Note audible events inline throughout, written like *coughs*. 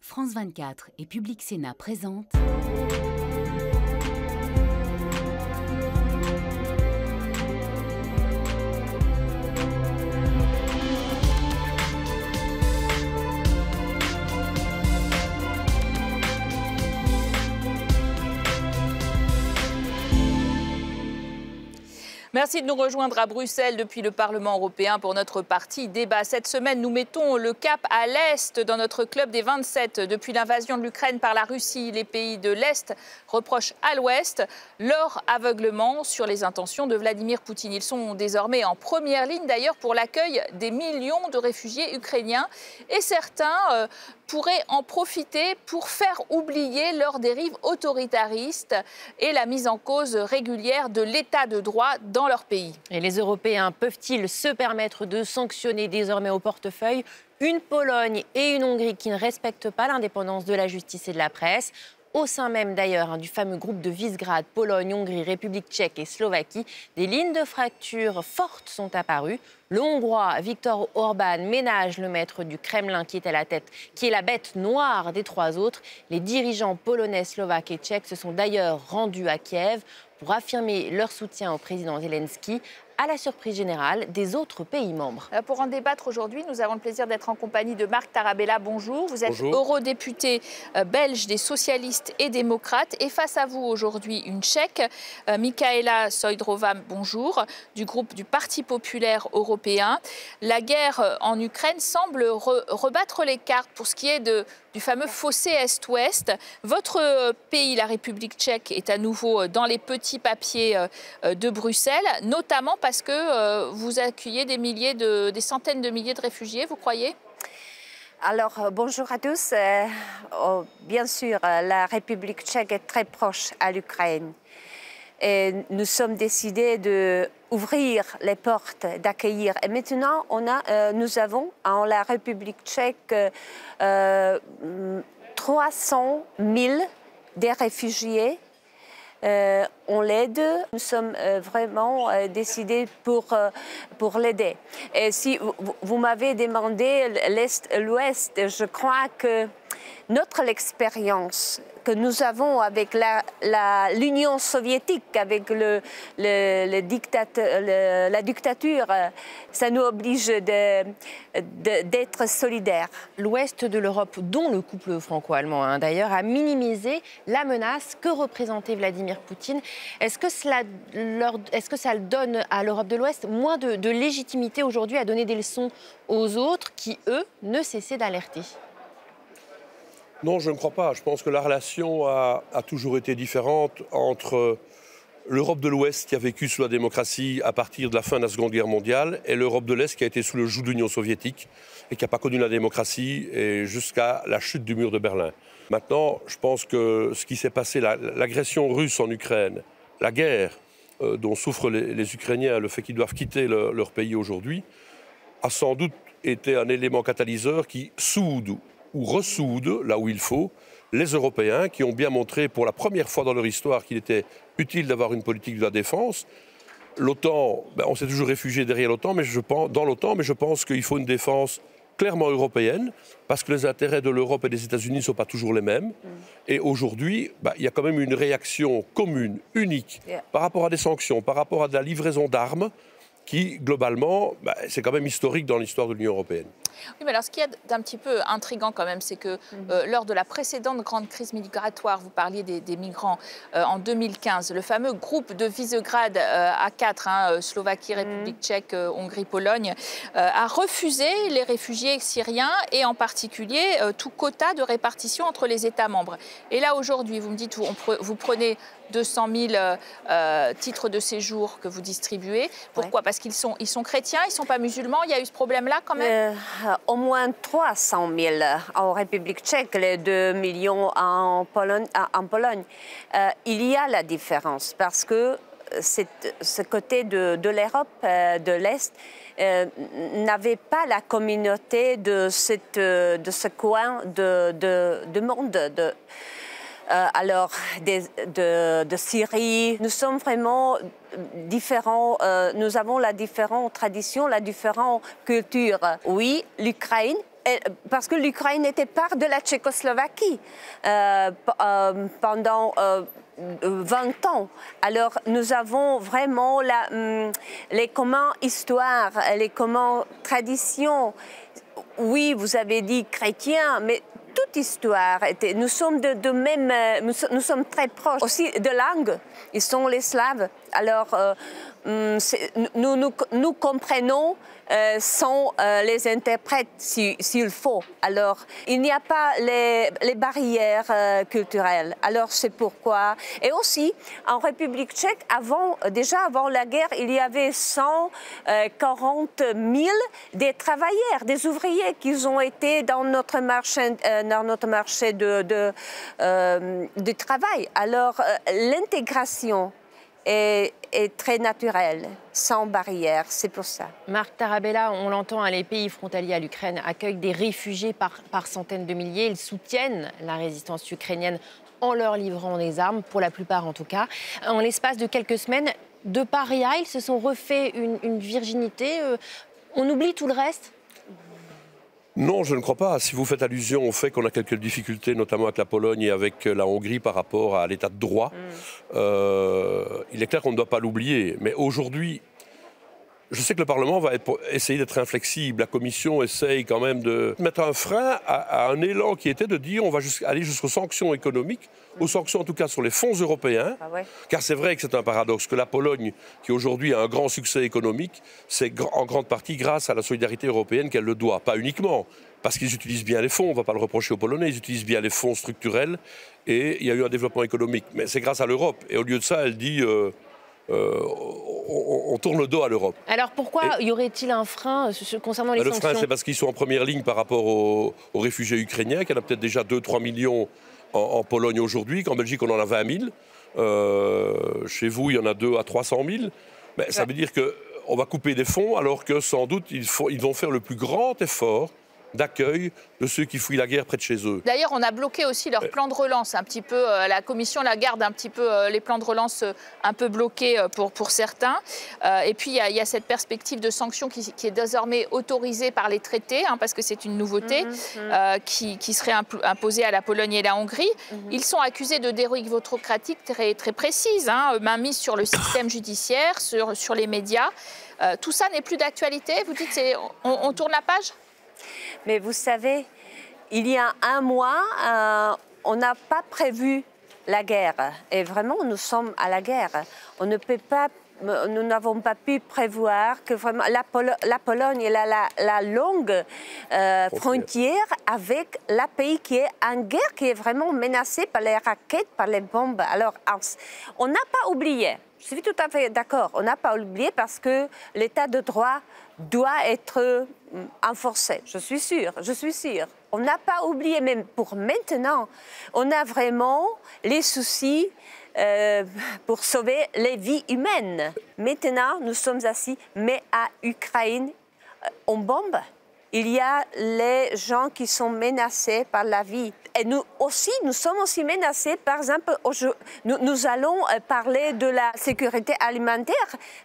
France 24 et Public Sénat présentent. Merci de nous rejoindre à Bruxelles depuis le Parlement européen pour notre partie débat. Cette semaine, nous mettons le cap à l'Est dans notre club des 27. Depuis l'invasion de l'Ukraine par la Russie, les pays de l'Est reprochent à l'Ouest leur aveuglement sur les intentions de Vladimir Poutine. Ils sont désormais en première ligne d'ailleurs pour l'accueil des millions de réfugiés ukrainiens et certains euh, pourraient en profiter pour faire oublier leurs dérives autoritaristes et la mise en cause régulière de l'état de droit dans leur pays. Et les Européens peuvent-ils se permettre de sanctionner désormais au portefeuille une Pologne et une Hongrie qui ne respectent pas l'indépendance de la justice et de la presse? Au sein même d'ailleurs hein, du fameux groupe de Visegrad, Pologne, Hongrie, République tchèque et Slovaquie, des lignes de fracture fortes sont apparues. Le Hongrois Viktor Orban ménage le maître du Kremlin qui est à la tête, qui est la bête noire des trois autres. Les dirigeants polonais, slovaques et tchèques se sont d'ailleurs rendus à Kiev pour affirmer leur soutien au président Zelensky à la surprise générale des autres pays membres. Euh, pour en débattre aujourd'hui, nous avons le plaisir d'être en compagnie de Marc Tarabella. Bonjour. Vous êtes eurodéputé euh, belge des socialistes et démocrates. Et face à vous aujourd'hui, une tchèque, euh, Mikaela Sojdrova, bonjour, du groupe du Parti populaire européen. La guerre en Ukraine semble rebattre les cartes pour ce qui est de, du fameux fossé Est-Ouest. Votre pays, la République tchèque, est à nouveau dans les petits papiers de Bruxelles, notamment parce que euh, vous accueillez des centaines de milliers de réfugiés, vous croyez? Alors, euh, bonjour à tous. Euh, oh, bien sûr, la République tchèque est très proche à l'Ukraine. Nous sommes décidés d'ouvrir les portes, d'accueillir. Et maintenant, a, nous avons en la République tchèque 300 000 des réfugiés euh, on l'aide. Nous sommes euh, vraiment euh, décidés pour, pour l'aider. Et si vous, m'avez demandé l'Est, l'Ouest, je crois que notre expérience que nous avons avec l'Union soviétique, avec la dictature, ça nous oblige d'être solidaires. L'ouest de l'Europe, dont le couple franco-allemand hein, d'ailleurs, a minimisé la menace que représentait Vladimir Poutine. Est-ce que, cela ça donne à l'Europe de l'Ouest moins de, de légitimité aujourd'hui à donner des leçons aux autres qui, eux, ne cessaient d'alerter? Non, je ne crois pas. Je pense que la relation a, toujours été différente entre l'Europe de l'Ouest qui a vécu sous la démocratie à partir de la fin de la Seconde Guerre mondiale et l'Europe de l'Est qui a été sous le joug de l'Union soviétique et qui n'a pas connu la démocratie jusqu'à la chute du mur de Berlin. Maintenant, je pense que ce qui s'est passé, l'agression russe en Ukraine, la guerre euh, dont souffrent les, Ukrainiens, le fait qu'ils doivent quitter leur pays aujourd'hui, a sans doute été un élément catalyseur qui soude ou ressoude, là où il faut, les Européens qui ont bien montré pour la première fois dans leur histoire qu'il était utile d'avoir une politique de la défense. L'OTAN, ben, on s'est toujours réfugié derrière l'OTAN, mais je pense, dans l'OTAN, mais je pense qu'il faut une défense clairement européenne, parce que les intérêts de l'Europe et des États-Unis ne sont pas toujours les mêmes. Mm. Et aujourd'hui, ben, il y a quand même une réaction commune, unique, par rapport à des sanctions, par rapport à de la livraison d'armes, qui, globalement, ben, c'est quand même historique dans l'histoire de l'Union européenne. Oui, mais alors ce qui est d'un petit peu intrigant quand même, c'est que mhm. euh, lors de la précédente grande crise migratoire, vous parliez des, migrants euh, en 2015, le fameux groupe de Visegrad euh, A4, hein, Slovaquie, mhm. République tchèque, Hongrie, Pologne, a refusé les réfugiés syriens et en particulier tout quota de répartition entre les États membres. Et là aujourd'hui, vous me dites, vous, vous prenez 200 000 titres de séjour que vous distribuez. Pourquoi? Parce qu'ils sont, ils sont chrétiens, ils ne sont pas musulmans. Il y a eu ce problème-là quand même au moins 300 000 en République tchèque, les 2 millions en Pologne. Euh, il y a la différence parce que ce côté de, l'Europe, euh, de l'Est, euh, n'avait pas la communauté de, ce coin de, de monde. De, alors, de, Syrie, nous sommes vraiment différents, euh, nous avons la différente tradition, la différente culture. Oui, l'Ukraine parce que l'Ukraine était part de la Tchécoslovaquie pendant 20 ans. Alors nous avons vraiment la, hum, les communs histoires, les communs traditions. Oui, vous avez dit chrétien, mais toute histoire était. Nous sommes de, même, nous, sommes très proches. Aussi de langue, ils sont les Slaves. Alors hum, nous, nous, comprenons euh, euh, les interprètes s'il faut. Alors, il n'y a pas les, barrières euh, culturelles. Alors, c'est pourquoi. Et aussi, en République tchèque, avant, déjà avant la guerre, il y avait 140 000 des travailleurs, des ouvriers qui ont été dans notre marché, dans notre marché de, de, de travail. Alors, l'intégration est, très naturel, sans barrière. C'est pour ça. Marc Tarabella, on l'entend, hein, les pays frontaliers à l'Ukraine accueillent des réfugiés par, par centaines de milliers. Ils soutiennent la résistance ukrainienne en leur livrant des armes, pour la plupart en tout cas. En l'espace de quelques semaines, de paria, ils se sont refait une, une virginité. Euh, on oublie tout le reste? Non, je ne crois pas. Si vous faites allusion au fait qu'on a quelques difficultés, notamment avec la Pologne et avec la Hongrie par rapport à l'état de droit, mm. euh, il est clair qu'on ne doit pas l'oublier. Mais aujourd'hui, je sais que le Parlement va essayer d'être inflexible. La Commission essaye quand même de mettre un frein à, un élan qui était de dire on va aller jusqu'aux sanctions économiques, aux sanctions en tout cas sur les fonds européens. Ah Car c'est vrai que c'est un paradoxe que la Pologne, qui aujourd'hui a un grand succès économique, c'est en grande partie grâce à la solidarité européenne qu'elle le doit. Pas uniquement, parce qu'ils utilisent bien les fonds, on ne va pas le reprocher aux Polonais, ils utilisent bien les fonds structurels et il y a eu un développement économique. Mais c'est grâce à l'Europe. Et au lieu de ça, elle dit. Euh, euh, on, tourne le dos à l'Europe. Alors pourquoi y aurait-il un frein euh, concernant les le sanctions Le frein, c'est parce qu'ils sont en première ligne par rapport aux, réfugiés ukrainiens, qu'il y en a peut-être déjà 2-3 millions en, Pologne aujourd'hui, qu'en Belgique on en a 20 000. Euh, chez vous, il y en a 2 à 300 000. Mais ça veut dire qu'on va couper des fonds alors que sans doute ils, ils vont faire le plus grand effort d'accueil de ceux qui fuient la guerre près de chez eux. D'ailleurs, on a bloqué aussi leur plan de relance un petit peu. Euh, la Commission la garde un petit peu euh, les plans de relance euh, un peu bloqués pour, pour certains. Et puis, il y, a cette perspective de sanctions qui, est désormais autorisée par les traités, hein, parce que c'est une nouveauté mhm, mhm. qui, serait imposée à la Pologne et la Hongrie. Mhm. Ils sont accusés de dérive autocratique très, très précise, hein, mise sur le système judiciaire, sur, sur les médias. tout ça n'est plus d'actualité. Vous dites, on, on tourne la page? Mais vous savez, il y a un mois, euh, on n'a pas prévu la guerre. Et vraiment, nous sommes à la guerre. On ne peut pas nous n'avons pas pu prévoir que vraiment la, la Pologne est la, la, longue euh, frontière avec la pays qui est en guerre, qui est vraiment menacé par les raquettes, par les bombes. Alors, on n'a pas oublié, je suis tout à fait d'accord, on n'a pas oublié parce que l'état de droit doit être renforcé, euh, je suis sûre, je suis sûre. On n'a pas oublié, même pour maintenant, on a vraiment les soucis euh, pour sauver les vies humaines. Maintenant, nous sommes assis, mais à Ukraine, euh, on bombe. Il y a les gens qui sont menacés par la vie. Et nous aussi, nous sommes aussi menacés, par exemple, nous, nous allons parler de la sécurité alimentaire.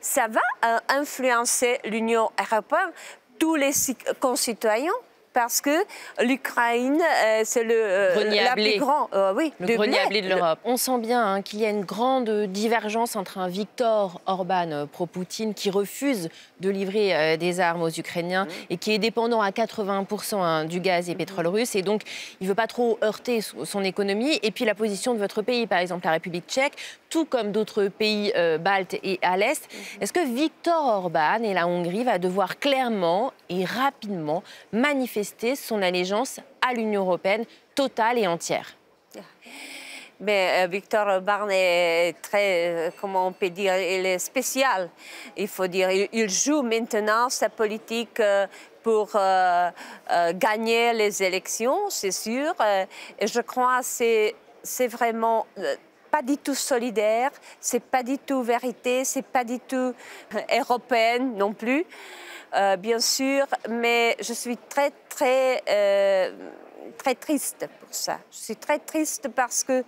Ça va influencer l'Union européenne tous les concitoyens parce que l'Ukraine, euh, c'est le euh, la plus grand, euh, oui, le grenier à blé de l'Europe. On sent bien hein, qu'il y a une grande divergence entre un Viktor Orban pro-Poutine qui refuse de livrer des armes aux Ukrainiens mmh. et qui est dépendant à 80% hein, du gaz et pétrole russe et donc il ne veut pas trop heurter son économie. Et puis la position de votre pays, par exemple la République tchèque, tout comme d'autres pays baltes et à l'Est. Mmh. Est-ce que Viktor Orban et la Hongrie va devoir clairement et rapidement manifester son allégeance à l'Union européenne totale et entière. Mais euh, Victor Orban est très, euh, comment on peut dire, il est spécial. Il faut dire, il, joue maintenant sa politique euh, pour gagner les élections, c'est sûr. et je crois que c'est vraiment pas du tout solidaire, c'est pas du tout vérité, c'est pas du tout européenne non plus. Bien sûr, mais je suis très, très, euh, très triste pour ça. Je suis très triste parce que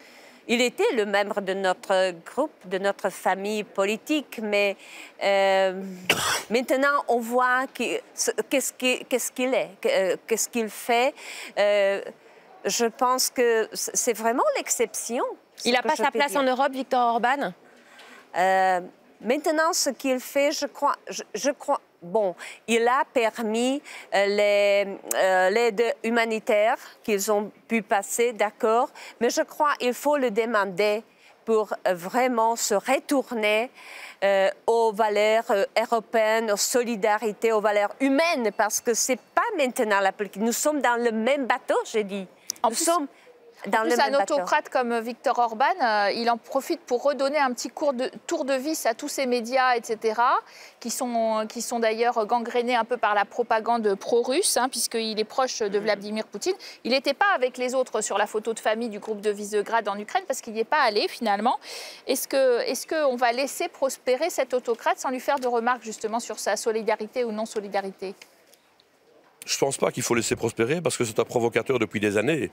il était le membre de notre groupe, de notre famille politique, mais euh, *laughs* maintenant on voit qu'est-ce qu'il est, euh, qu'est-ce qu'il fait. Euh, je pense que c'est vraiment l'exception. Il n'a pas sa place en Europe, Victor Orban? Maintenant, ce qu'il fait, je crois, je crois, bon, il a permis euh, euh, l'aide humanitaire qu'ils ont pu passer, d'accord, mais je crois qu'il faut le demander pour euh, vraiment se retourner aux valeurs européennes, aux solidarités, aux valeurs humaines, parce que c'est pas maintenant la politique. Nous sommes dans le même bateau, j'ai dit. Nous sommes dans plus, un autocrate comme Viktor Orban, euh, il en profite pour redonner un petit cours de, tour de vis à tous ces médias, etc., qui sont, qui sont d'ailleurs gangrénés un peu par la propagande pro-russe, hein, puisqu'il est proche de Vladimir Poutine. Il n'était pas avec les autres sur la photo de famille du groupe de Visegrad en Ukraine, parce qu'il n'y est pas allé finalement. Est-ce qu'on est qu'on va laisser prospérer cet autocrate sans lui faire de remarques justement sur sa solidarité ou non-solidarité? Je ne pense pas qu'il faut laisser prospérer parce que c'est un provocateur depuis des années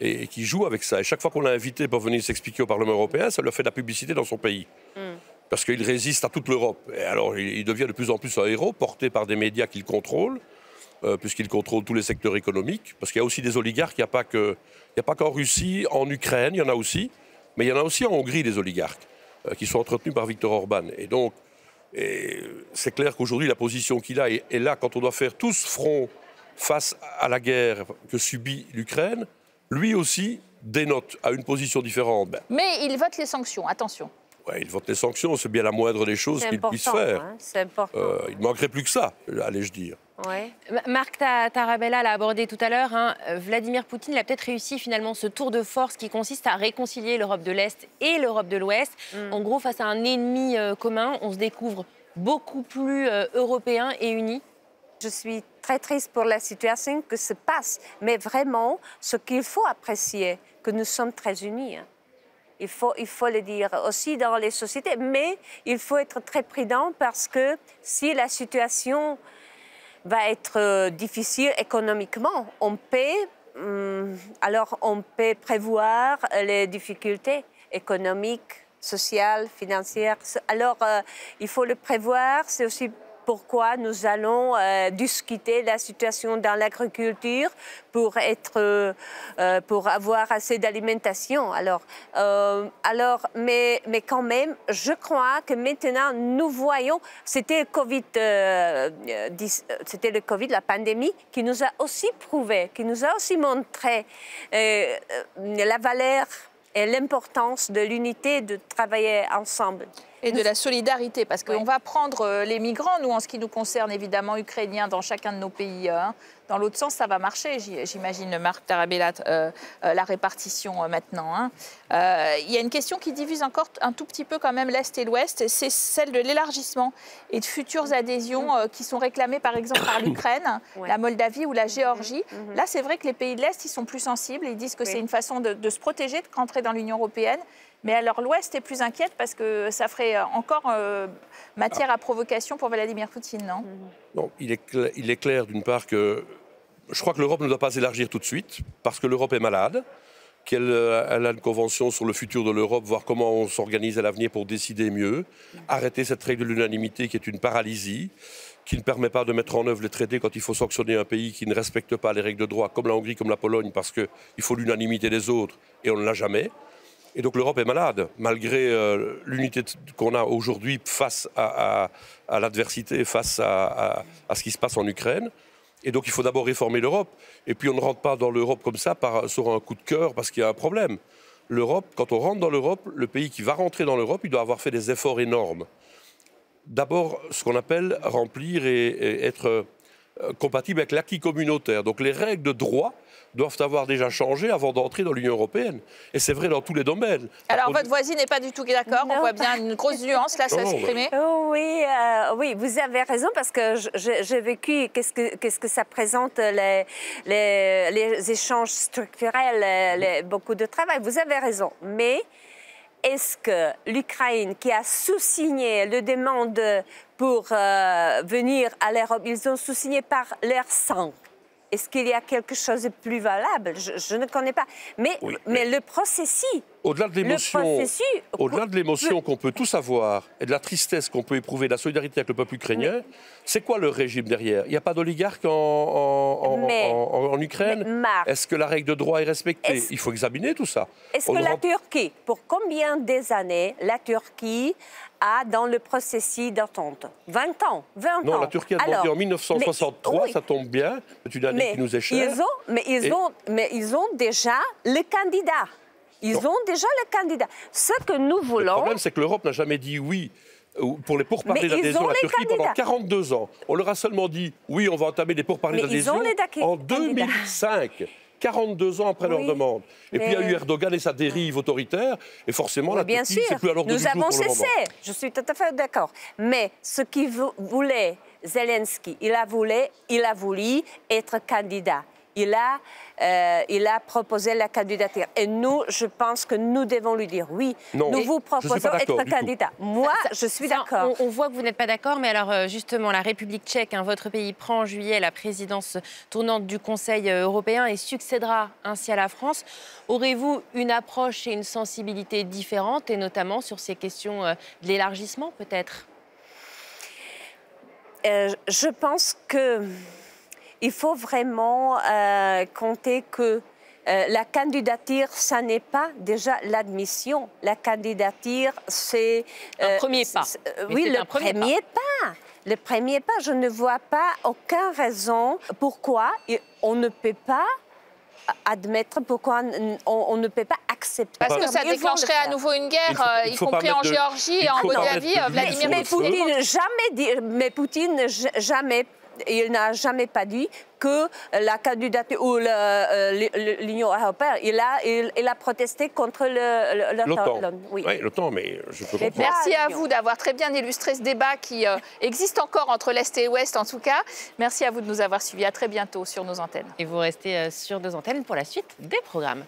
et, qui joue avec ça. Et chaque fois qu'on l'a invité pour venir s'expliquer au Parlement européen, ça lui fait de la publicité dans son pays. Mm. Parce qu'il résiste à toute l'Europe. Et alors, il, devient de plus en plus un héros, porté par des médias qu'il contrôle, euh, puisqu'il contrôle tous les secteurs économiques. Parce qu'il y a aussi des oligarques, il n'y a pas qu'en Russie, en Ukraine, il y en a aussi, mais il y en a aussi en Hongrie des oligarques, euh, qui sont entretenus par Viktor Orban. Et donc, c'est clair qu'aujourd'hui, la position qu'il a est là, quand on doit faire tous front face à la guerre que subit l'Ukraine, lui aussi dénote à une position différente. Ben, Mais il vote les sanctions, attention. Oui, il vote les sanctions, c'est bien la moindre des choses qu'il puisse faire. Hein, c'est important. Euh, il ne manquerait plus que ça, allais-je dire. Ouais. Marc Tarabella l'a abordé tout à l'heure. Hein. Vladimir Poutine a peut-être réussi finalement ce tour de force qui consiste à réconcilier l'Europe de l'Est et l'Europe de l'Ouest. Mm. En gros, face à un ennemi euh, commun, on se découvre beaucoup plus euh, européen et uni. Je suis très triste pour la situation que se passe, mais vraiment, ce qu'il faut apprécier, que nous sommes très unis. Hein. Il faut, il faut le dire aussi dans les sociétés, mais il faut être très prudent parce que si la situation va être euh, difficile économiquement, on peut, hum, alors on peut prévoir les difficultés économiques, sociales, financières. Alors, euh, il faut le prévoir. C'est aussi pourquoi nous allons euh, discuter la situation dans l'agriculture pour être, euh, euh, pour avoir assez d'alimentation. Alors, alors, mais, mais quand même, je crois que maintenant nous voyons, c'était Covid, c'était le Covid, la pandémie, qui nous a aussi prouvé, qui nous a aussi montré la valeur et l'importance de l'unité de travailler ensemble et de la solidarité, parce qu'on va prendre euh, les migrants, nous, en ce qui nous concerne, évidemment, ukrainiens, dans chacun de nos pays. Hein. Dans l'autre sens, ça va marcher, j'imagine, Marc Tarabella, euh, euh, la répartition maintenant. Hein. Il y a une question qui divise encore un tout petit peu quand même l'Est et l'Ouest, c'est celle de l'élargissement et de futures adhésions qui sont réclamées par exemple par *coughs* l'Ukraine, la Moldavie ou la Géorgie. Mm-hmm. Mm-hmm. Là, c'est vrai que les pays de l'Est, ils sont plus sensibles, ils disent que c'est une façon de, de se protéger, de rentrer dans l'Union européenne. Mais alors l'Ouest est plus inquiète parce que ça ferait euh, encore euh, matière à provocation pour Vladimir Poutine, non? Non, il est, clair, il est clair d'une part que je crois que l'Europe ne doit pas élargir tout de suite parce que l'Europe est malade, qu'elle euh, a une convention sur le futur de l'Europe, voir comment on s'organise à l'avenir pour décider mieux, arrêter cette règle de l'unanimité qui est une paralysie qui ne permet pas de mettre en œuvre les traités quand il faut sanctionner un pays qui ne respecte pas les règles de droit, comme la Hongrie, comme la Pologne, parce qu'il faut l'unanimité des autres, et on ne l'a jamais. Et donc l'Europe est malade, malgré euh, l'unité qu'on a aujourd'hui face à, l'adversité, face à, ce qui se passe en Ukraine. Et donc il faut d'abord réformer l'Europe. Et puis on ne rentre pas dans l'Europe comme ça par, sur un coup de cœur parce qu'il y a un problème. L'Europe, quand on rentre dans l'Europe, le pays qui va rentrer dans l'Europe, il doit avoir fait des efforts énormes. D'abord, ce qu'on appelle remplir et être euh, compatible avec l'acquis communautaire. Donc les règles de droit doivent avoir déjà changé avant d'entrer dans l'Union européenne. Et c'est vrai dans tous les domaines. Alors, votre voisine n'est pas du tout d'accord. On voit bien une grosse nuance là s'exprimer. Oh, oui, euh, oui, vous avez raison parce que j'ai vécu qu'est-ce que, qu'est-ce que ça présente les, les, les échanges structurels, beaucoup de travail. Vous avez raison. Mais est-ce que l'Ukraine, qui a sous-signé le demande pour euh, venir à l'Europe, ils ont sous-signé par leur sang? Est-ce qu'il y a quelque chose de plus valable? Je, ne connais pas. Mais, mais, le processus. Au-delà de l'émotion, au-delà de l'émotion qu'on peut tous avoir et de la tristesse qu'on peut éprouver, de la solidarité avec le peuple ukrainien, c'est quoi le régime derrière? Il n'y a pas d'oligarque en, en, Ukraine? Est-ce que la règle de droit est respectée? Il faut examiner tout ça. Est-ce que la Turquie, pour combien des années la Turquie dans le processus d'attente? 20 ans, 20 non, la Turquie a demandé en 1963, ça tombe bien, c'est une année qui nous est chère. Ils ont, mais, ils ont, mais ils ont déjà le candidat. Ils ont déjà le candidat. Ce que nous voulons... Le problème, c'est que l'Europe n'a jamais dit oui pour les pourparlers d'adhésion à la Turquie pendant 42 ans. On leur a seulement dit oui, on va entamer des pourparlers d'adhésion en 2005. 42 ans après leur demande. Et puis il y a eu Erdogan et sa dérive autoritaire, et forcément la bien Turquie, c'est plus à l'ordre du jour Nous avons cessé, je suis tout à fait d'accord. Mais ce qu'il voulait Zelensky, il a voulu, il a voulu être candidat il a, euh, il a proposé la candidature. Et nous, je pense que nous devons lui dire oui. nous vous proposons d'être candidat. Moi, je suis d'accord. On, voit que vous n'êtes pas d'accord, mais alors euh, justement, la République tchèque, hein, votre pays, prend en juillet la présidence tournante du Conseil euh, européen et succédera ainsi à la France. Aurez-vous une approche et une sensibilité différentes, et notamment sur ces questions de l'élargissement, peut-être? Je pense que il faut vraiment euh, compter que euh, la candidature, ça n'est pas déjà l'admission. La candidature, c'est... un euh, premier pas. oui, le premier, pas. Le premier pas, je ne vois pas aucune raison pourquoi on ne peut pas admettre pourquoi on, ne peut pas accepter. Parce que ça déclencherait à nouveau une guerre, y compris en Géorgie et en Moldavie. Vladimir mais, Poutine jamais dit, mais Poutine jamais il n'a jamais pas dit que la candidature ou euh, l'Union européenne, il a, il, a protesté contre l'OTAN. Oui. l'OTAN, mais je peux comprendre. Merci à vous d'avoir très bien illustré ce débat qui euh, *laughs* existe encore entre l'Est et l'Ouest, en tout cas. Merci à vous de nous avoir suivis. À très bientôt sur nos antennes. Et vous restez euh, sur nos antennes pour la suite des programmes.